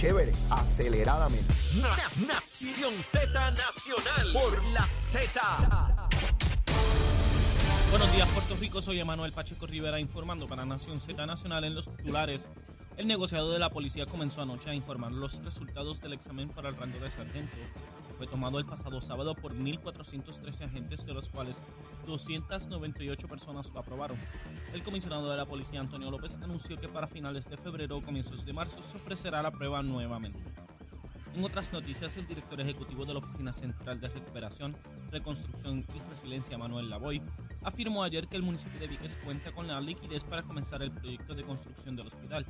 chévere, aceleradamente. Nación Z Nacional por la Z. Buenos días, Puerto Rico. Soy Emanuel Pacheco Rivera informando para Nación Z Nacional en los titulares. El negociado de la policía comenzó anoche a informar los resultados del examen para el rango de sargento, fue tomado el pasado sábado por 1.413 agentes, de los cuales 298 personas lo aprobaron. El comisionado de la policía, Antonio López, anunció que para finales de febrero o comienzos de marzo se ofrecerá la prueba nuevamente. En otras noticias, el director ejecutivo de la Oficina Central de Recuperación, Reconstrucción y Resiliencia, Manuel Lavoy, afirmó ayer que el municipio de Vieques cuenta con la liquidez para comenzar el proyecto de construcción del hospital.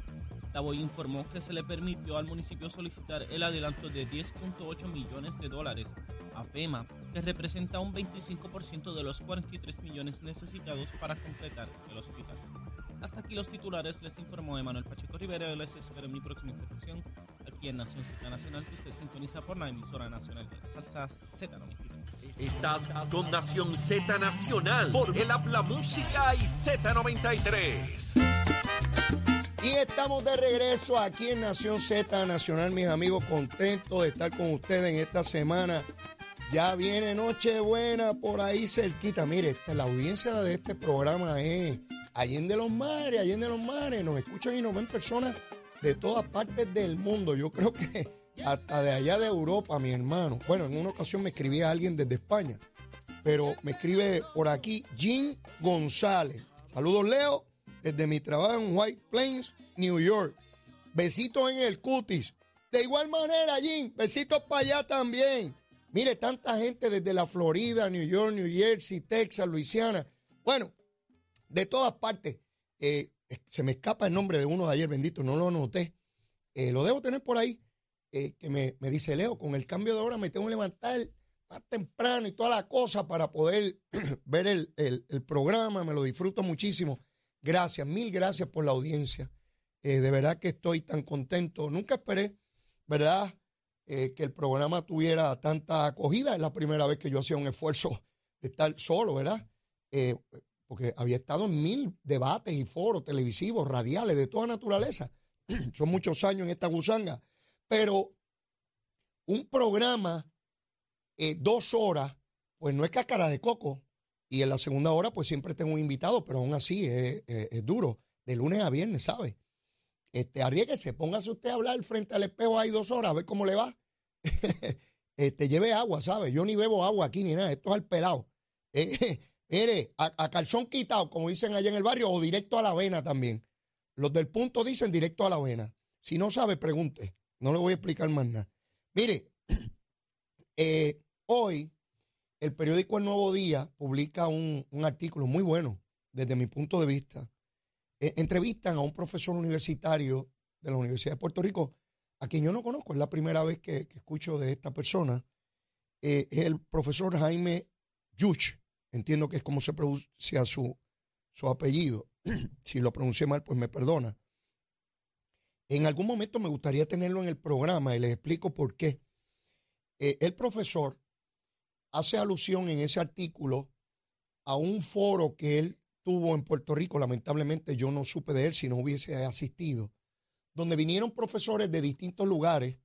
Lavoy informó que se le permitió al municipio solicitar el adelanto de 10.8 millones de dólares a FEMA, que representa un 25% de los 43 millones necesitados para completar el hospital. Hasta aquí los titulares, les informó Emanuel Pacheco Rivera. Les espero en mi próxima intervención aquí en Nación Z Nacional, que usted sintoniza por la emisora nacional de la salsa Z93. Estás con Nación Z Nacional por el Habla Música y Z93. Y estamos de regreso aquí en Nación Z Nacional, mis amigos, contentos de estar con ustedes en esta semana. Ya viene Nochebuena por ahí cerquita. Mire, esta- la audiencia de este programa es Allende los Mares, Allende los Mares. Nos escuchan y nos ven personas de todas partes del mundo. Yo creo que hasta de allá de Europa, mi hermano. Bueno, en una ocasión me escribía alguien desde España, pero me escribe por aquí Jim González. Saludos, Leo, desde mi trabajo en White Plains, New York. Besitos en el cutis. De igual manera, Jim, besitos para allá también. Mire, tanta gente desde la Florida, New York, New Jersey, Texas, Luisiana. Bueno, de todas partes. Eh, se me escapa el nombre de uno de ayer, bendito, no lo anoté. Eh, lo debo tener por ahí. eh, que me, me dice Leo, con el cambio de hora me tengo que levantar más temprano y toda la cosa para poder ver el, el- programa. Me lo disfruto muchísimo. Gracias, mil gracias por la audiencia. Eh, de verdad que estoy tan contento. Nunca esperé, ¿verdad? que el programa tuviera tanta acogida. Es la primera vez que yo hacía un esfuerzo de estar solo, ¿verdad? Porque había estado en mil debates y foros televisivos, radiales, de toda naturaleza. Son muchos años en esta gusanga. Pero un programa, eh, dos horas, pues no es cáscara de coco. Y en la segunda hora, pues siempre tengo un invitado, pero aún así es, duro. De lunes a viernes, ¿sabe? Este, arriesguese, póngase usted a hablar frente al espejo ahí dos horas, a ver cómo le va. este, lleve agua, ¿sabe? Yo ni bebo agua aquí ni nada, esto es al pelado. Eh, mire, a, a calzón quitado, como dicen allá en el barrio, o directo a la vena también. Los del punto dicen directo a la vena. Si no sabe, pregunte. No le voy a explicar más nada. Mire, eh, hoy el periódico El Nuevo Día publica un, artículo muy bueno desde mi punto de vista. Eh, entrevistan a un profesor universitario de la Universidad de Puerto Rico, a quien yo no conozco, es la primera vez que, que escucho de esta persona. Eh, es el profesor Jaime Yuch, entiendo que es como se pronuncia su, su apellido. si lo pronuncié mal, pues me perdona. En algún momento me gustaría tenerlo en el programa y les explico por qué. Eh, el profesor hace alusión en ese artículo a un foro que él tuvo en Puerto Rico, lamentablemente yo no supe de él si no hubiese asistido, donde vinieron profesores de distintos lugares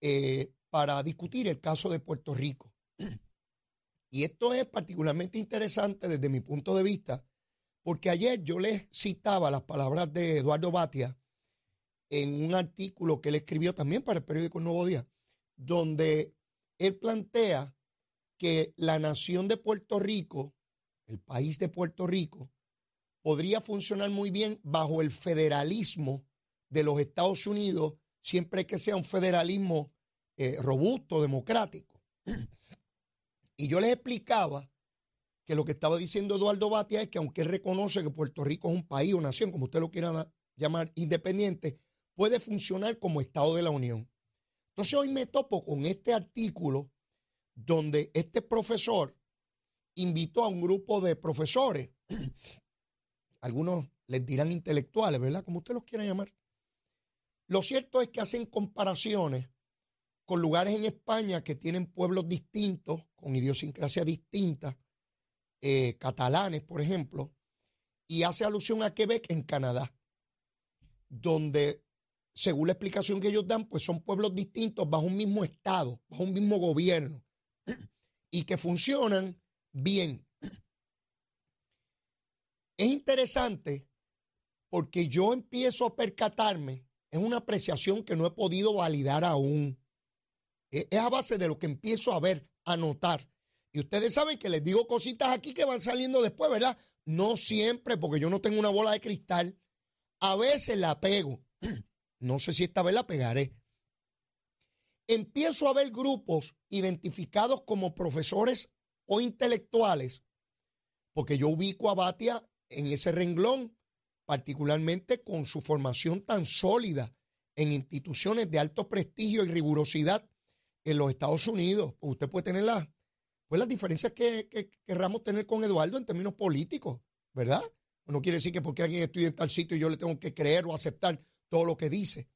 eh, para discutir el caso de Puerto Rico. Y esto es particularmente interesante desde mi punto de vista, porque ayer yo les citaba las palabras de Eduardo Batia en un artículo que él escribió también para el periódico Nuevo Día, donde él plantea que la nación de Puerto Rico, el país de Puerto Rico, podría funcionar muy bien bajo el federalismo de los Estados Unidos, siempre que sea un federalismo eh, robusto, democrático. Y yo les explicaba que lo que estaba diciendo Eduardo Batia es que aunque él reconoce que Puerto Rico es un país o nación, como usted lo quiera llamar, independiente, puede funcionar como Estado de la Unión. Entonces hoy me topo con este artículo donde este profesor invitó a un grupo de profesores, algunos les dirán intelectuales, ¿verdad? Como usted los quiera llamar. Lo cierto es que hacen comparaciones con lugares en España que tienen pueblos distintos, con idiosincrasia distinta, eh, catalanes, por ejemplo, y hace alusión a Quebec en Canadá, donde según la explicación que ellos dan, pues son pueblos distintos bajo un mismo Estado, bajo un mismo gobierno, y que funcionan bien. Es interesante porque yo empiezo a percatarme, es una apreciación que no he podido validar aún. E, es a base de lo que empiezo a ver, a notar. Y ustedes saben que les digo cositas aquí que van saliendo después, ¿verdad? No siempre, porque yo no tengo una bola de cristal. A veces la pego. No sé si esta vez la pegaré. Empiezo a ver grupos identificados como profesores o intelectuales, porque yo ubico a Batia en ese renglón, particularmente con su formación tan sólida en instituciones de alto prestigio y rigurosidad en los Estados Unidos. Usted puede tener las, pues las diferencias que, que querramos tener con Eduardo en términos políticos, ¿verdad? No quiere decir que porque alguien estudia en tal sitio yo le tengo que creer o aceptar todo lo que dice.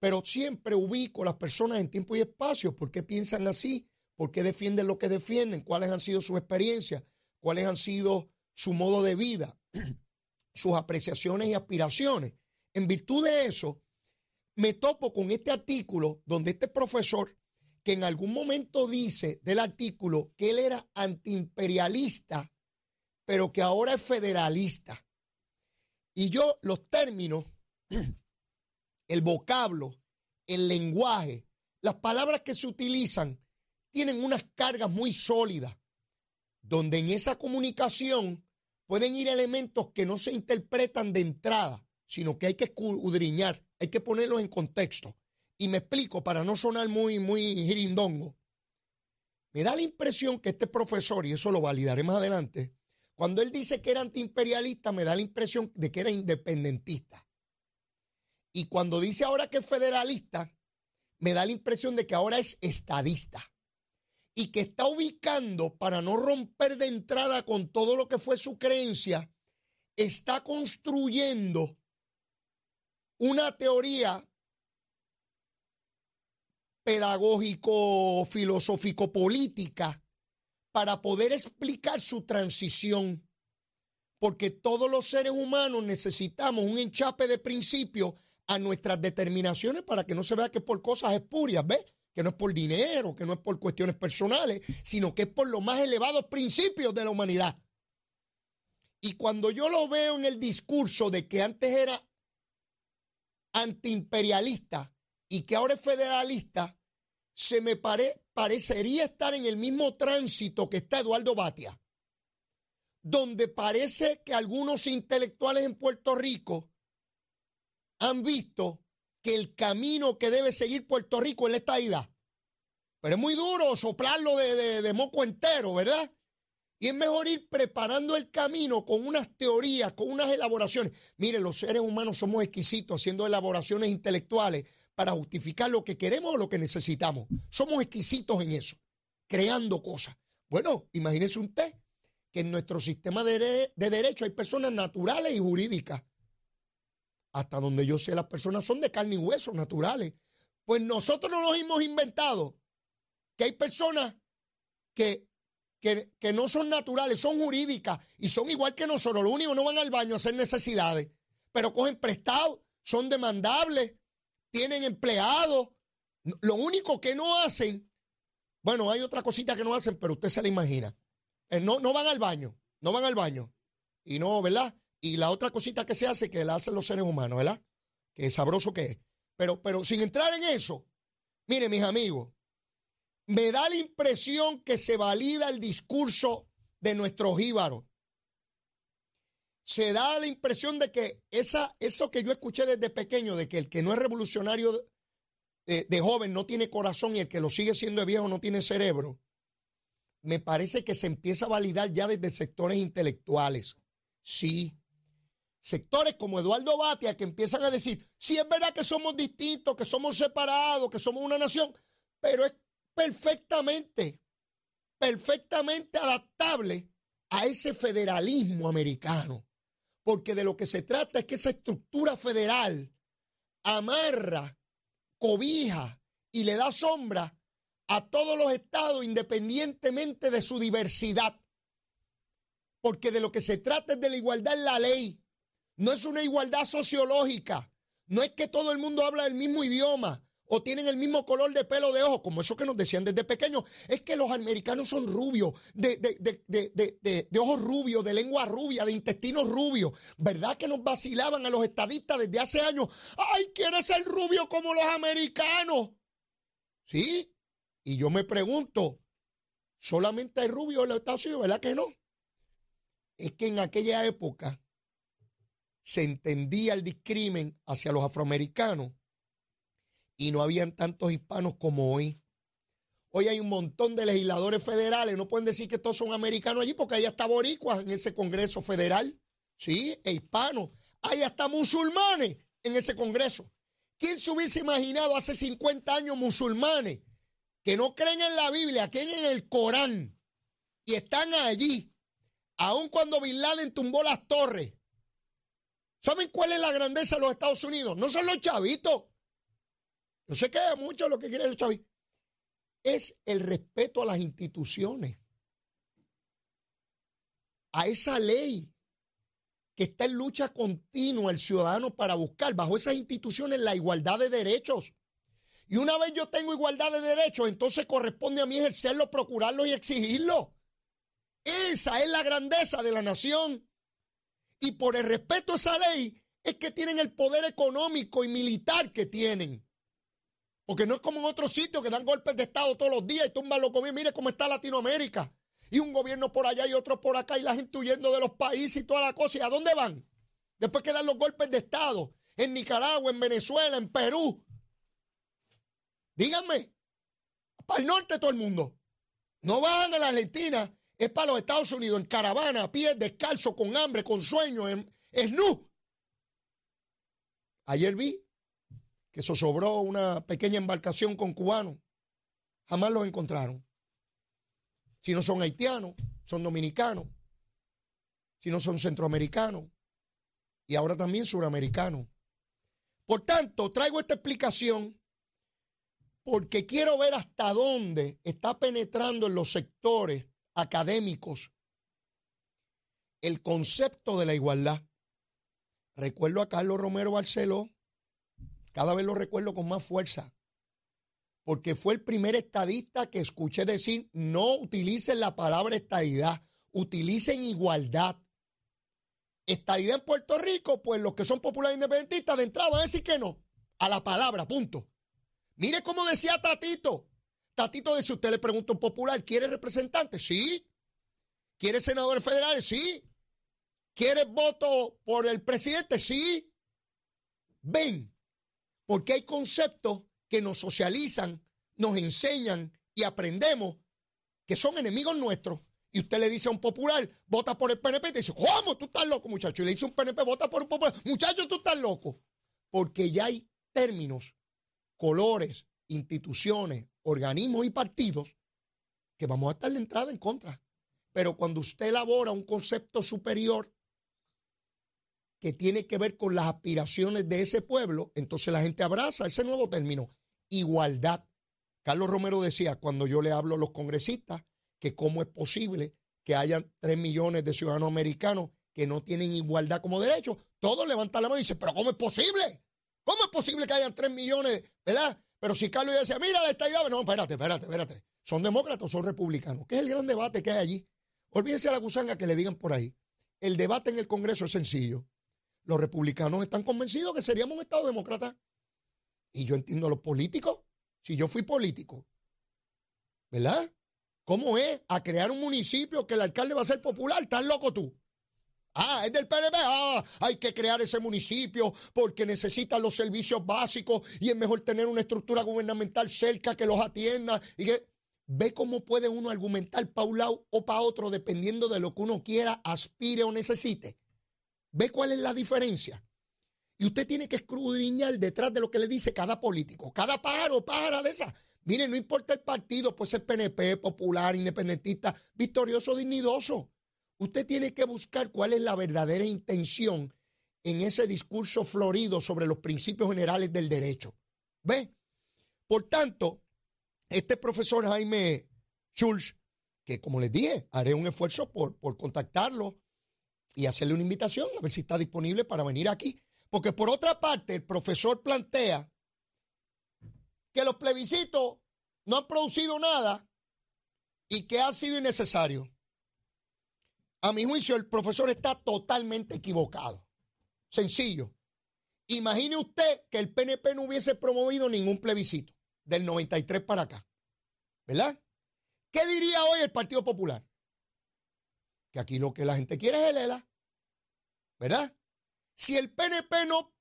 Pero siempre ubico a las personas en tiempo y espacio. ¿Por qué piensan así? ¿Por qué defienden lo que defienden? ¿Cuáles han sido sus experiencias? ¿Cuáles han sido su modo de vida? sus apreciaciones y aspiraciones. En virtud de eso, me topo con este artículo donde este profesor, que en algún momento dice del artículo que él era antiimperialista, pero que ahora es federalista. Y yo los términos, el vocablo, el lenguaje, las palabras que se utilizan, tienen unas cargas muy sólidas, donde en esa comunicación pueden ir elementos que no se interpretan de entrada, sino que hay que escudriñar, hay que ponerlos en contexto. Y me explico para no sonar muy, muy girindongo. Me da la impresión que este profesor, y eso lo validaré más adelante, cuando él dice que era antiimperialista, me da la impresión de que era independentista. Y cuando dice ahora que es federalista, me da la impresión de que ahora es estadista. Y que está ubicando, para no romper de entrada con todo lo que fue su creencia, está construyendo una teoría pedagógico, filosófico, política para poder explicar su transición. Porque todos los seres humanos necesitamos un enchape de principios a nuestras determinaciones para que no se vea que es por cosas espurias, ¿ves? Que no es por dinero, que no es por cuestiones personales, sino que es por los más elevados principios de la humanidad. Y cuando yo lo veo en el discurso de que antes era antiimperialista y que ahora es federalista, se me parecería estar en el mismo tránsito que está Eduardo Batia, donde parece que algunos intelectuales en Puerto Rico han visto que el camino que debe seguir Puerto Rico es la estadidad. Pero es muy duro soplarlo de, de moco entero, ¿verdad? Y es mejor ir preparando el camino con unas teorías, con unas elaboraciones. Mire, los seres humanos somos exquisitos haciendo elaboraciones intelectuales para justificar lo que queremos o lo que necesitamos. Somos exquisitos en eso, creando cosas. Bueno, imagínese usted que en nuestro sistema de, de derecho hay personas naturales y jurídicas hasta donde yo sé, las personas son de carne y hueso, naturales. Pues nosotros no nos hemos inventado que hay personas que, que, no son naturales, son jurídicas y son igual que nosotros. Lo único no van al baño a hacer necesidades, pero cogen prestados, son demandables, tienen empleados. Lo único que no hacen, bueno, hay otra cosita que no hacen, pero usted se la imagina. Eh, no, no van al baño, no van al baño. Y no, ¿verdad? Y la otra cosita que se hace, que la hacen los seres humanos, ¿verdad? Que sabroso que es. Pero, pero sin entrar en eso, miren mis amigos, me da la impresión que se valida el discurso de nuestros jíbaros. Se da la impresión de que esa, eso que yo escuché desde pequeño, de que el que no es revolucionario de, de joven no tiene corazón y el que lo sigue siendo de viejo no tiene cerebro, me parece que se empieza a validar ya desde sectores intelectuales. Sí, sectores como Eduardo Batia que empiezan a decir, sí es verdad que somos distintos, que somos separados, que somos una nación, pero es perfectamente, perfectamente adaptable a ese federalismo americano. Porque de lo que se trata es que esa estructura federal amarra, cobija y le da sombra a todos los estados independientemente de su diversidad. Porque de lo que se trata es de la igualdad en la ley, no es una igualdad sociológica, No es que todo el mundo habla el mismo idioma o tienen el mismo color de pelo de ojos, como eso que nos decían desde pequeños. Es que los americanos son rubios, de, de, ojos rubios, de lengua rubia, de intestinos rubios. ¿Verdad que nos vacilaban a los estadistas desde hace años? ¡Ay, quiere ser rubio como los americanos! ¿Sí? Y yo me pregunto, ¿solamente hay rubios en los Estados Unidos? ¿Verdad que no? Es que en aquella época se entendía el discrimen hacia los afroamericanos y no habían tantos hispanos como hoy. Hoy hay un montón de legisladores federales, no pueden decir que todos son americanos allí porque hay hasta boricuas en ese Congreso federal, ¿sí? E hispanos. Hay hasta musulmanes en ese Congreso. ¿Quién se hubiese imaginado hace 50 años musulmanes que no creen en la Biblia, creen en el Corán y están allí, aun cuando Bin Laden tumbó las torres? ¿Saben cuál es la grandeza de los Estados Unidos? No son los chavitos. Yo sé que es mucho lo que quiere el chavismo. Es el respeto a las instituciones. A esa ley que está en lucha continua el ciudadano para buscar bajo esas instituciones la igualdad de derechos. Y una vez yo tengo igualdad de derechos, entonces corresponde a mí ejercerlo, procurarlo y exigirlo. Esa es la grandeza de la nación. Y por el respeto a esa ley es que tienen el poder económico y militar que tienen. Porque no es como en otros sitios que dan golpes de Estado todos los días y tumban los gobiernos. Mire cómo está Latinoamérica. Y un gobierno por allá y otro por acá y la gente huyendo de los países y toda la cosa. ¿Y a dónde van? Después que dan los golpes de Estado. En Nicaragua, en Venezuela, en Perú. Díganme. Para el norte todo el mundo. No bajan a la Argentina. Es para los Estados Unidos. En caravana, a pie, descalzo, con hambre, con sueño, en, nu. Ayer vi que sobró una pequeña embarcación con cubanos. Jamás los encontraron. Si no son haitianos, son dominicanos. Si no son centroamericanos. Y ahora también suramericanos. Por tanto, traigo esta explicación porque quiero ver hasta dónde está penetrando en los sectores académicos el concepto de la igualdad. Recuerdo a Carlos Romero Barceló cada vez lo recuerdo con más fuerza. Porque fue el primer estadista que escuché decir, no utilicen la palabra estadidad, utilicen igualdad. Estadidad en Puerto Rico, pues los que son populares independentistas de entrada van a decir que no, a la palabra, punto. Mire cómo decía Tatito. Tatito si usted le pregunta a un popular, ¿quiere representante? Sí. ¿Quiere senadores federales? Sí. ¿Quiere voto por el presidente? Sí. Ven, porque hay conceptos que nos socializan, nos enseñan y aprendemos que son enemigos nuestros. Y usted le dice a un popular, vota por el PNP, y te dice, ¿cómo? Tú estás loco, muchacho. Y le dice a un PNP, vota por un popular. Muchacho, tú estás loco. Porque ya hay términos, colores, instituciones, organismos y partidos que vamos a estar de entrada en contra. Pero cuando usted elabora un concepto superior que tiene que ver con las aspiraciones de ese pueblo, entonces la gente abraza ese nuevo término, igualdad. Carlos Romero decía, cuando yo le hablo a los congresistas, que cómo es posible que haya tres millones de ciudadanos americanos que no tienen igualdad como derecho, todos levantan la mano y dicen, pero ¿cómo es posible? ¿Cómo es posible que haya tres millones, verdad? Pero si Carlos decía, mira la idea, no, espérate, espérate, espérate. ¿Son demócratas o son republicanos? ¿Qué es el gran debate que hay allí? Olvídense a la gusanga que le digan por ahí. El debate en el Congreso es sencillo. Los republicanos están convencidos que seríamos un Estado demócrata. Y yo entiendo a los políticos. Si yo fui político, ¿verdad? ¿Cómo es a crear un municipio que el alcalde va a ser popular? ¿Estás loco tú? Ah, es del PNP. Ah, hay que crear ese municipio porque necesitan los servicios básicos y es mejor tener una estructura gubernamental cerca que los atienda. Y que ve cómo puede uno argumentar para un lado o para otro dependiendo de lo que uno quiera, aspire o necesite. ¿Ve cuál es la diferencia? Y usted tiene que escudriñar detrás de lo que le dice cada político, cada pájaro, pájara de esa. Mire, no importa el partido, puede ser PNP, popular, independentista, victorioso, dignidoso. Usted tiene que buscar cuál es la verdadera intención en ese discurso florido sobre los principios generales del derecho. ¿Ve? Por tanto, este profesor Jaime Schulz, que como les dije, haré un esfuerzo por, por contactarlo y hacerle una invitación a ver si está disponible para venir aquí Porque por otra parte, el profesor plantea que los plebiscitos no han producido nada y que ha sido innecesario. A mi juicio, el profesor está totalmente equivocado. Sencillo. Imagine usted que el PNP no hubiese promovido ningún plebiscito del 93 para acá. ¿Verdad? ¿Qué diría hoy el Partido Popular? Que aquí lo que la gente quiere es el ELA. ¿Verdad? Si el PNP no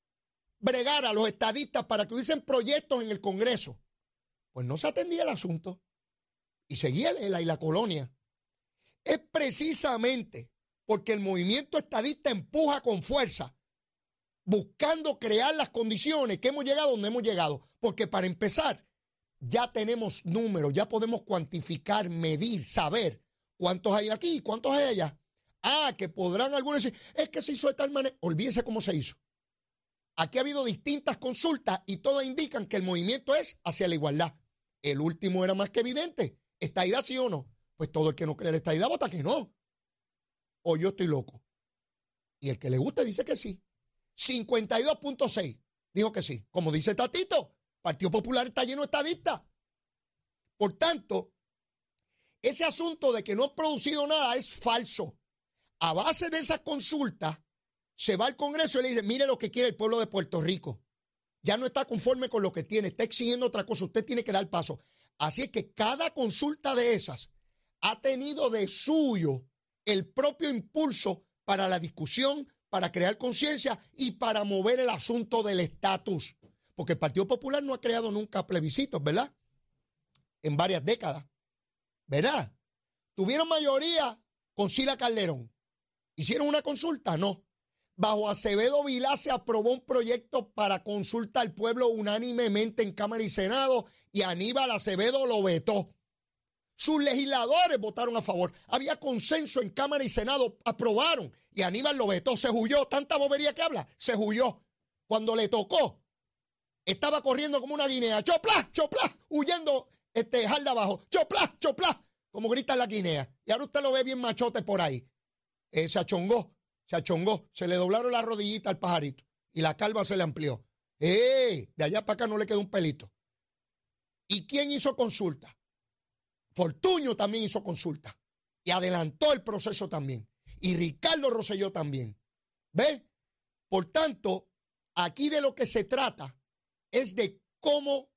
bregara a los estadistas para que hubiesen proyectos en el Congreso, pues no se atendía el asunto. Y seguía el ELA y la colonia. Es precisamente porque el movimiento estadista empuja con fuerza, buscando crear las condiciones que hemos llegado donde hemos llegado. Porque para empezar, ya tenemos números, ya podemos cuantificar, medir, saber cuántos hay aquí cuántos hay allá. Ah, que podrán algunos decir, es que se hizo de tal manera. Olvídese cómo se hizo. Aquí ha habido distintas consultas y todas indican que el movimiento es hacia la igualdad. El último era más que evidente. ¿Estaidad sí o no? Pues todo el que no cree la estaidad vota que no. O yo estoy loco. Y el que le guste dice que sí. 52.6 dijo que sí. Como dice Tatito, Partido Popular está lleno de estadistas. Por tanto, ese asunto de que no ha producido nada es falso. A base de esa consulta, se va al Congreso y le dice, mire lo que quiere el pueblo de Puerto Rico. Ya no está conforme con lo que tiene, está exigiendo otra cosa, usted tiene que dar paso. Así es que cada consulta de esas ha tenido de suyo el propio impulso para la discusión, para crear conciencia y para mover el asunto del estatus. Porque el Partido Popular no ha creado nunca plebiscitos, ¿verdad? En varias décadas, ¿verdad? Tuvieron mayoría con Sila Calderón. ¿Hicieron una consulta? No. Bajo Acevedo Vilá se aprobó un proyecto para consulta al pueblo unánimemente en Cámara y Senado y Aníbal Acevedo lo vetó. Sus legisladores votaron a favor. Había consenso en Cámara y Senado, aprobaron y Aníbal lo vetó. Se huyó. Tanta bobería que habla, se huyó. Cuando le tocó, estaba corriendo como una guinea. ¡Chopla! ¡Chopla! Huyendo este, jalda abajo. ¡Chopla! ¡Chopla! Como grita la guinea. Y ahora usted lo ve bien machote por ahí. Eh, se achongó, se achongó. Se le doblaron las rodillitas al pajarito. Y la calva se le amplió. ¡Eh! De allá para acá no le quedó un pelito. ¿Y quién hizo consulta? Fortuño también hizo consulta. Y adelantó el proceso también. Y Ricardo Rosselló también. ¿Ve? Por tanto, aquí de lo que se trata es de cómo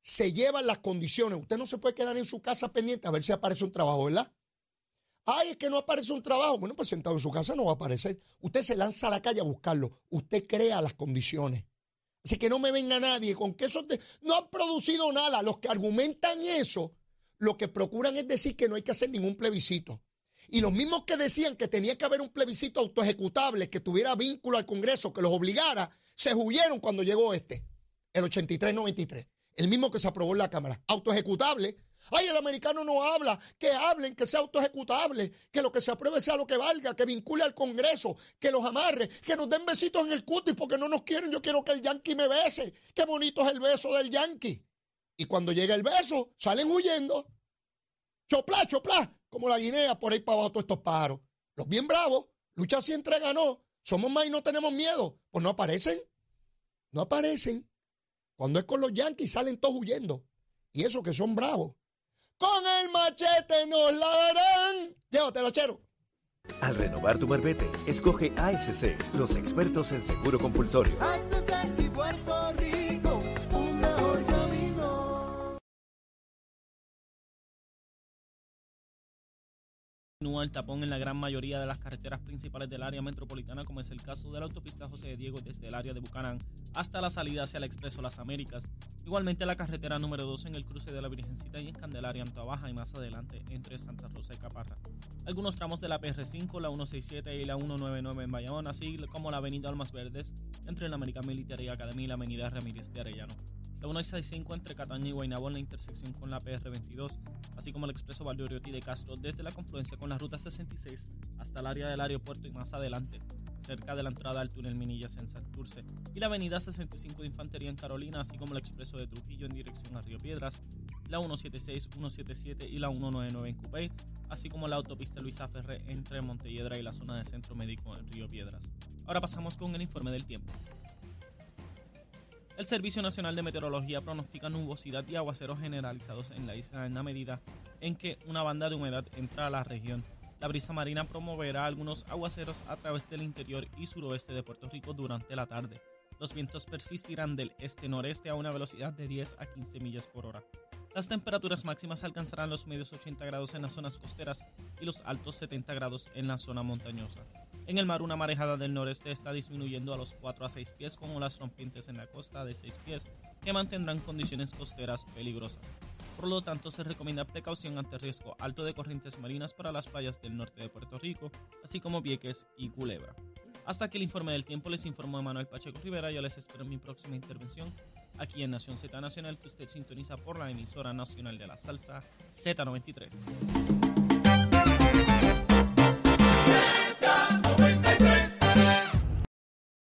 se llevan las condiciones. Usted no se puede quedar en su casa pendiente a ver si aparece un trabajo, ¿verdad? Ay, es que no aparece un trabajo. Bueno, pues sentado en su casa no va a aparecer. Usted se lanza a la calle a buscarlo. Usted crea las condiciones. Así que no me venga nadie con que eso no han producido nada. Los que argumentan eso, lo que procuran es decir que no hay que hacer ningún plebiscito. Y los mismos que decían que tenía que haber un plebiscito autoejecutable que tuviera vínculo al Congreso, que los obligara, se huyeron cuando llegó este el 83-93, el mismo que se aprobó en la Cámara, autoejecutable. Ay, el americano no habla, que hablen, que sea autoejecutable, que lo que se apruebe sea lo que valga, que vincule al Congreso, que los amarre, que nos den besitos en el cutis porque no nos quieren, yo quiero que el yankee me bese. Qué bonito es el beso del yankee. Y cuando llega el beso, salen huyendo. Chopla, chopla, como la guinea por ahí para abajo todos estos pájaros. Los bien bravos, lucha siempre ganó. Somos más y no tenemos miedo. Pues no aparecen. No aparecen. Cuando es con los Yankees salen todos huyendo. Y eso que son bravos. Con el machete nos la darán. Llévatelo, chero. Al renovar tu marbete, escoge ASC, los expertos en seguro compulsorio. Continúa el tapón en la gran mayoría de las carreteras principales del área metropolitana, como es el caso de la autopista José de Diego desde el área de Bucanán hasta la salida hacia el Expreso Las Américas. Igualmente la carretera número 2 en el cruce de la Virgencita y en Candelaria, en Baja y más adelante entre Santa Rosa y Caparra. Algunos tramos de la PR5, la 167 y la 199 en Bayamón, así como la avenida Almas Verdes entre la American Military Academy y la avenida Ramírez de Arellano la 165 entre Cataña y Guaynabo en la intersección con la PR22, así como el expreso Valdoriotti de Castro desde la confluencia con la ruta 66 hasta el área del aeropuerto y más adelante, cerca de la entrada al túnel Minillas en Santurce, y la avenida 65 de Infantería en Carolina, así como el expreso de Trujillo en dirección a Río Piedras, la 176, 177 y la 199 en Cupey, así como la autopista Luisa Ferré entre Montelledra y la zona de Centro Médico en Río Piedras. Ahora pasamos con el informe del tiempo. El Servicio Nacional de Meteorología pronostica nubosidad y aguaceros generalizados en la isla en la medida en que una banda de humedad entra a la región. La brisa marina promoverá algunos aguaceros a través del interior y suroeste de Puerto Rico durante la tarde. Los vientos persistirán del este-noreste a una velocidad de 10 a 15 millas por hora. Las temperaturas máximas alcanzarán los medios 80 grados en las zonas costeras y los altos 70 grados en la zona montañosa. En el mar, una marejada del noreste está disminuyendo a los 4 a 6 pies con olas rompientes en la costa de 6 pies que mantendrán condiciones costeras peligrosas. Por lo tanto, se recomienda precaución ante riesgo alto de corrientes marinas para las playas del norte de Puerto Rico, así como Vieques y Culebra. Hasta que el informe del tiempo les informó Manuel Pacheco Rivera. Yo les espero en mi próxima intervención aquí en Nación Z Nacional, que usted sintoniza por la emisora nacional de la salsa Z93.